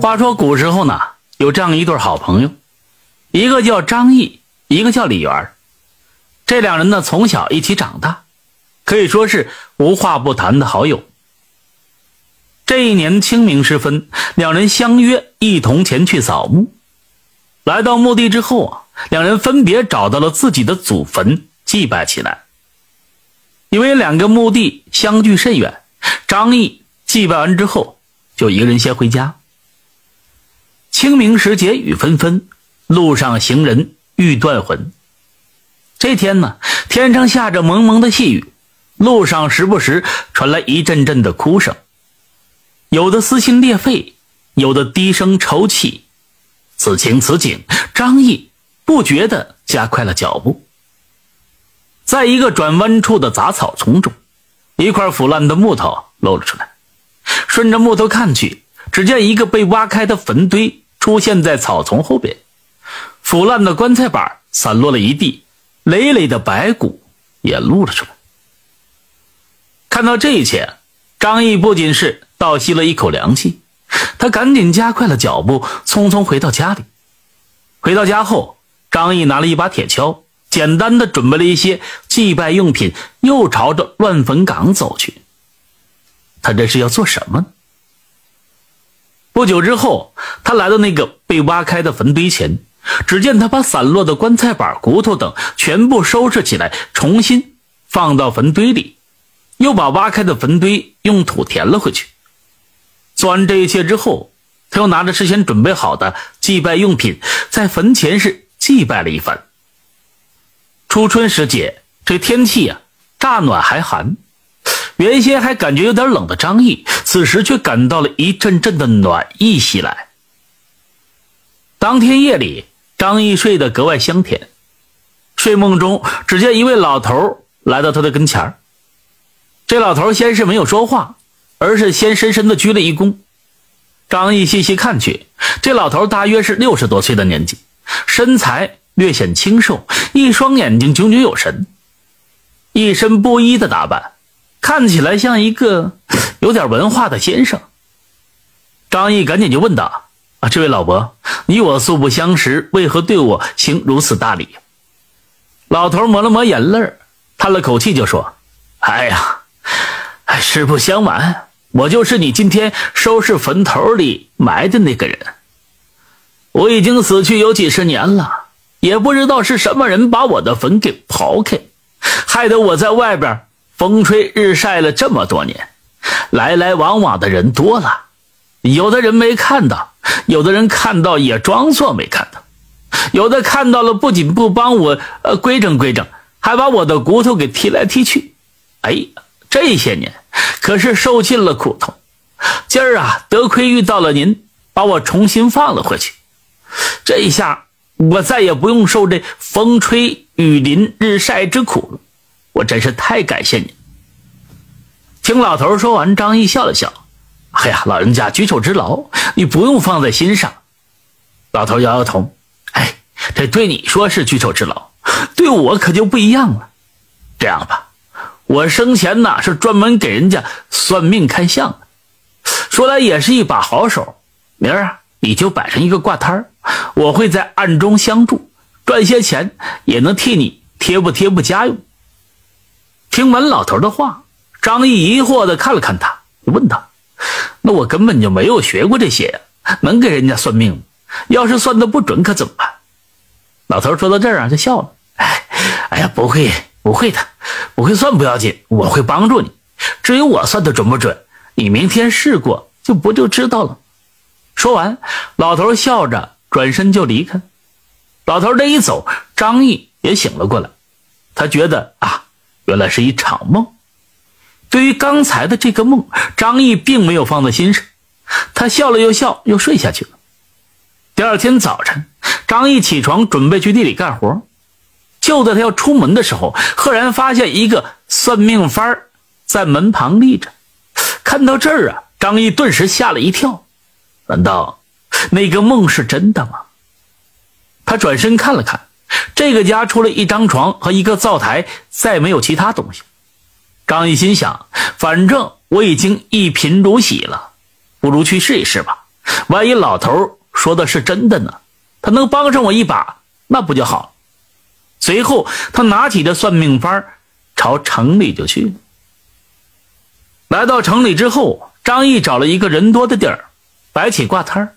话说古时候呢，有这样一对好朋友，一个叫张毅，一个叫李元。这两人呢，从小一起长大，可以说是无话不谈的好友。这一年清明时分，两人相约一同前去扫墓。来到墓地之后啊，两人分别找到了自己的祖坟，祭拜起来。因为两个墓地相距甚远，张毅祭拜完之后，就一个人先回家。清明时节雨纷纷，路上行人欲断魂。这天呢，天上下着蒙蒙的细雨，路上时不时传来一阵阵的哭声，有的撕心裂肺，有的低声抽泣。此情此景，张毅不觉地加快了脚步。在一个转弯处的杂草丛中，一块腐烂的木头露了出来。顺着木头看去，只见一个被挖开的坟堆出现在草丛后边，腐烂的棺材板散落了一地，累累的白骨也露了出来。看到这一切，张毅不仅是倒吸了一口凉气，他赶紧加快了脚步，匆匆回到家里。回到家后，张毅拿了一把铁锹。简单的准备了一些祭拜用品，又朝着乱坟岗走去。他这是要做什么？不久之后，他来到那个被挖开的坟堆前，只见他把散落的棺材板、骨头等全部收拾起来，重新放到坟堆里，又把挖开的坟堆用土填了回去。做完这一切之后，他又拿着事先准备好的祭拜用品，在坟前是祭拜了一番。初春时节，这天气呀，乍暖还寒。原先还感觉有点冷的张毅，此时却感到了一阵阵的暖意袭来。当天夜里，张毅睡得格外香甜。睡梦中，只见一位老头来到他的跟前这老头先是没有说话，而是先深深的鞠了一躬。张毅细细看去，这老头大约是六十多岁的年纪，身材。略显清瘦，一双眼睛炯炯有神，一身布衣的打扮，看起来像一个 有点文化的先生。张毅赶紧就问道：“啊，这位老伯，你我素不相识，为何对我行如此大礼？”老头抹了抹眼泪叹了口气就说：“哎呀，实不相瞒，我就是你今天收拾坟头里埋的那个人。我已经死去有几十年了。”也不知道是什么人把我的坟给刨开，害得我在外边风吹日晒了这么多年，来来往往的人多了，有的人没看到，有的人看到也装作没看到，有的看到了不仅不帮我呃规整规整，还把我的骨头给踢来踢去。哎，这些年可是受尽了苦头，今儿啊得亏遇到了您，把我重新放了回去，这一下。我再也不用受这风吹雨淋日晒之苦了，我真是太感谢你。听老头说完，张毅笑了笑：“哎呀，老人家举手之劳，你不用放在心上。”老头摇摇头：“哎，这对你说是举手之劳，对我可就不一样了。这样吧，我生前呢是专门给人家算命看相的，说来也是一把好手。明儿啊，你就摆上一个挂摊儿。”我会在暗中相助，赚些钱也能替你贴补贴补家用。听完老头的话，张毅疑惑的看了看他，问他：“那我根本就没有学过这些呀，能给人家算命吗？要是算的不准，可怎么办？”老头说到这儿啊，就笑了：“哎，哎呀，不会，不会的，不会算不要紧，我会帮助你。至于我算的准不准，你明天试过就不就知道了。”说完，老头笑着。转身就离开，老头这一走，张毅也醒了过来。他觉得啊，原来是一场梦。对于刚才的这个梦，张毅并没有放在心上。他笑了又笑，又睡下去了。第二天早晨，张毅起床准备去地里干活，就在他要出门的时候，赫然发现一个算命番在门旁立着。看到这儿啊，张毅顿时吓了一跳。难道？那个梦是真的吗？他转身看了看，这个家除了一张床和一个灶台，再没有其他东西。张毅心想：反正我已经一贫如洗了，不如去试一试吧。万一老头说的是真的呢？他能帮上我一把，那不就好？随后，他拿起这算命幡，朝城里就去。来到城里之后，张毅找了一个人多的地儿，摆起挂摊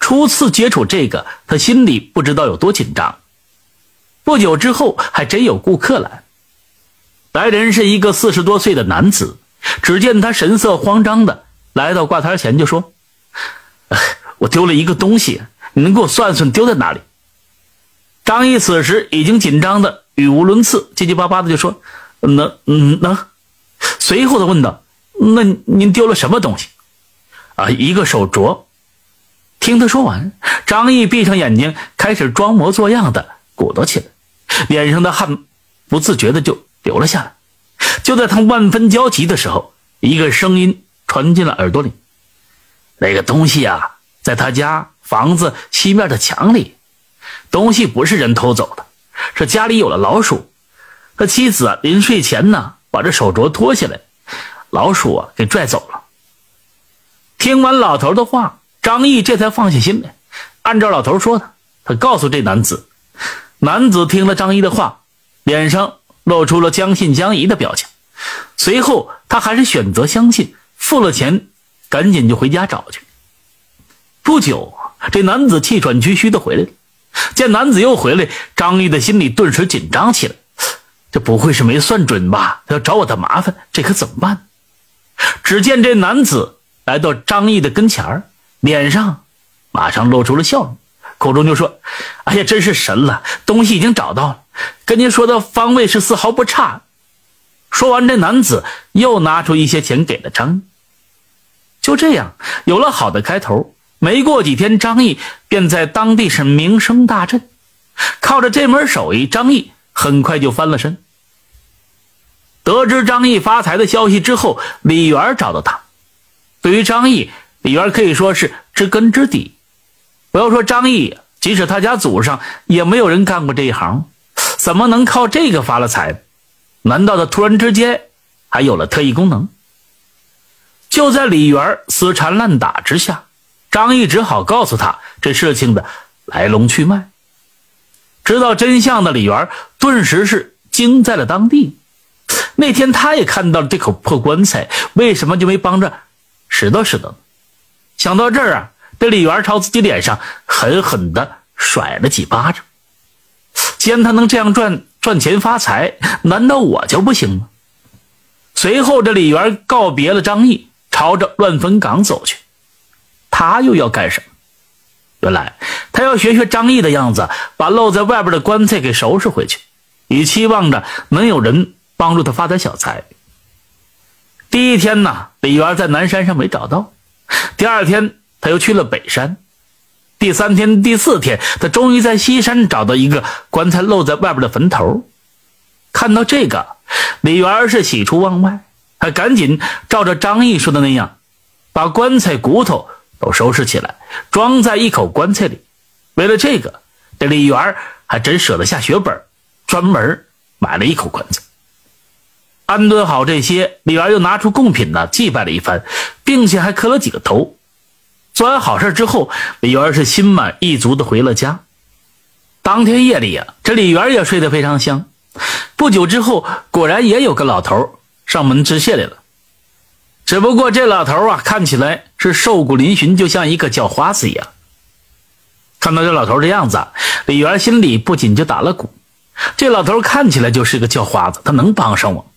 初次接触这个，他心里不知道有多紧张。不久之后，还真有顾客来。来人是一个四十多岁的男子，只见他神色慌张的来到挂摊前，就说：“我丢了一个东西，你能给我算算丢在哪里？”张毅此时已经紧张的语无伦次，结结巴巴的就说：“能，能。”随后他问道：“那您丢了什么东西？”啊，一个手镯。听他说完，张毅闭上眼睛，开始装模作样的鼓捣起来，脸上的汗不自觉的就流了下来。就在他万分焦急的时候，一个声音传进了耳朵里：“那个东西啊，在他家房子西面的墙里。东西不是人偷走的，是家里有了老鼠。他妻子临睡前呢，把这手镯脱下来，老鼠啊给拽走了。”听完老头的话。张毅这才放下心来，按照老头说的，他告诉这男子。男子听了张毅的话，脸上露出了将信将疑的表情。随后，他还是选择相信，付了钱，赶紧就回家找去。不久，这男子气喘吁吁的回来了。见男子又回来，张毅的心里顿时紧张起来。这不会是没算准吧？他要找我的麻烦，这可怎么办？只见这男子来到张毅的跟前儿。脸上马上露出了笑容，口中就说：“哎呀，真是神了！东西已经找到了，跟您说的方位是丝毫不差。”说完，这男子又拿出一些钱给了张毅。就这样，有了好的开头。没过几天，张毅便在当地是名声大振。靠着这门手艺，张毅很快就翻了身。得知张毅发财的消息之后，李元找到他。对于张毅，李元可以说是知根知底。不要说张毅，即使他家祖上也没有人干过这一行，怎么能靠这个发了财？难道他突然之间还有了特异功能？就在李元死缠烂打之下，张毅只好告诉他这事情的来龙去脉。知道真相的李元顿时是惊在了当地。那天他也看到了这口破棺材，为什么就没帮着拾掇拾掇？想到这儿啊，这李元朝自己脸上狠狠的甩了几巴掌。既然他能这样赚赚钱发财，难道我就不行吗？随后，这李元告别了张毅，朝着乱坟岗走去。他又要干什么？原来他要学学张毅的样子，把露在外边的棺材给收拾回去，以期望着能有人帮助他发点小财。第一天呢，李元在南山上没找到。第二天，他又去了北山。第三天、第四天，他终于在西山找到一个棺材露在外边的坟头。看到这个，李元是喜出望外，他赶紧照着张毅说的那样，把棺材骨头都收拾起来，装在一口棺材里。为了这个，这李元还真舍得下血本，专门买了一口棺材。安顿好这些，李元又拿出贡品呢，祭拜了一番，并且还磕了几个头。做完好事之后，李元是心满意足的回了家。当天夜里呀，这李元也睡得非常香。不久之后，果然也有个老头上门致谢来了。只不过这老头啊，看起来是瘦骨嶙峋，就像一个叫花子一样。看到这老头的样子，李元心里不仅就打了鼓。这老头看起来就是个叫花子，他能帮上我？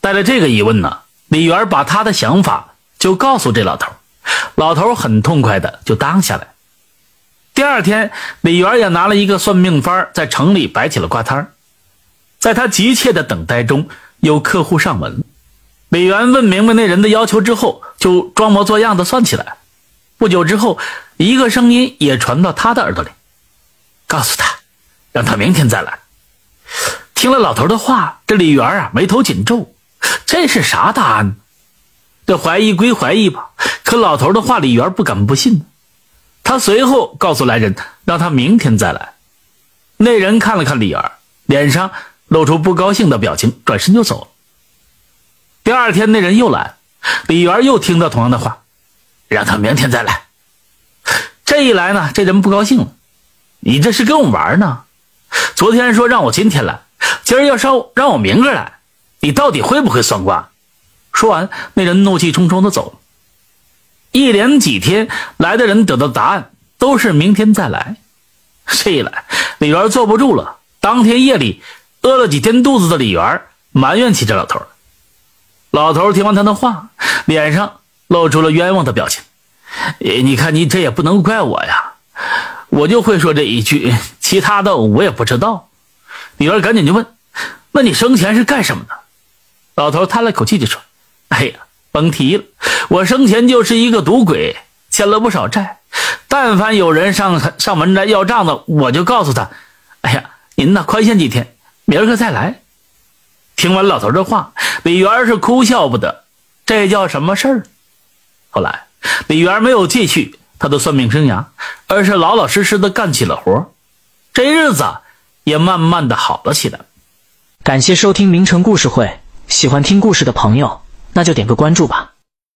带着这个疑问呢，李元把他的想法就告诉这老头，老头很痛快的就当下来。第二天，李元也拿了一个算命幡，在城里摆起了挂摊在他急切的等待中，有客户上门。李元问明白那人的要求之后，就装模作样的算起来。不久之后，一个声音也传到他的耳朵里，告诉他，让他明天再来。听了老头的话，这李元啊，眉头紧皱。这是啥答案？这怀疑归怀疑吧，可老头的话，李元不敢不信。他随后告诉来人，让他明天再来。那人看了看李元，脸上露出不高兴的表情，转身就走了。第二天，那人又来，李元又听到同样的话，让他明天再来。这一来呢，这人不高兴了。你这是跟我玩呢？昨天说让我今天来，今儿要烧让我明个来，你到底会不会算卦？说完，那人怒气冲冲的走了。一连几天来的人得到答案都是明天再来。这一来，李元坐不住了。当天夜里，饿了几天肚子的李元埋怨起这老头老头听完他的话，脸上露出了冤枉的表情。你看，你这也不能怪我呀，我就会说这一句，其他的我也不知道。李元赶紧就问：“那你生前是干什么的？”老头叹了口气就说：“哎呀，甭提了，我生前就是一个赌鬼，欠了不少债。但凡有人上上门来要账的，我就告诉他：‘哎呀，您呐宽限几天，明儿个再来。’”听完老头这话，李元是哭笑不得。这叫什么事儿？后来，李元没有继续他的算命生涯，而是老老实实的干起了活这日子也慢慢的好了起来。感谢收听名城故事会，喜欢听故事的朋友，那就点个关注吧。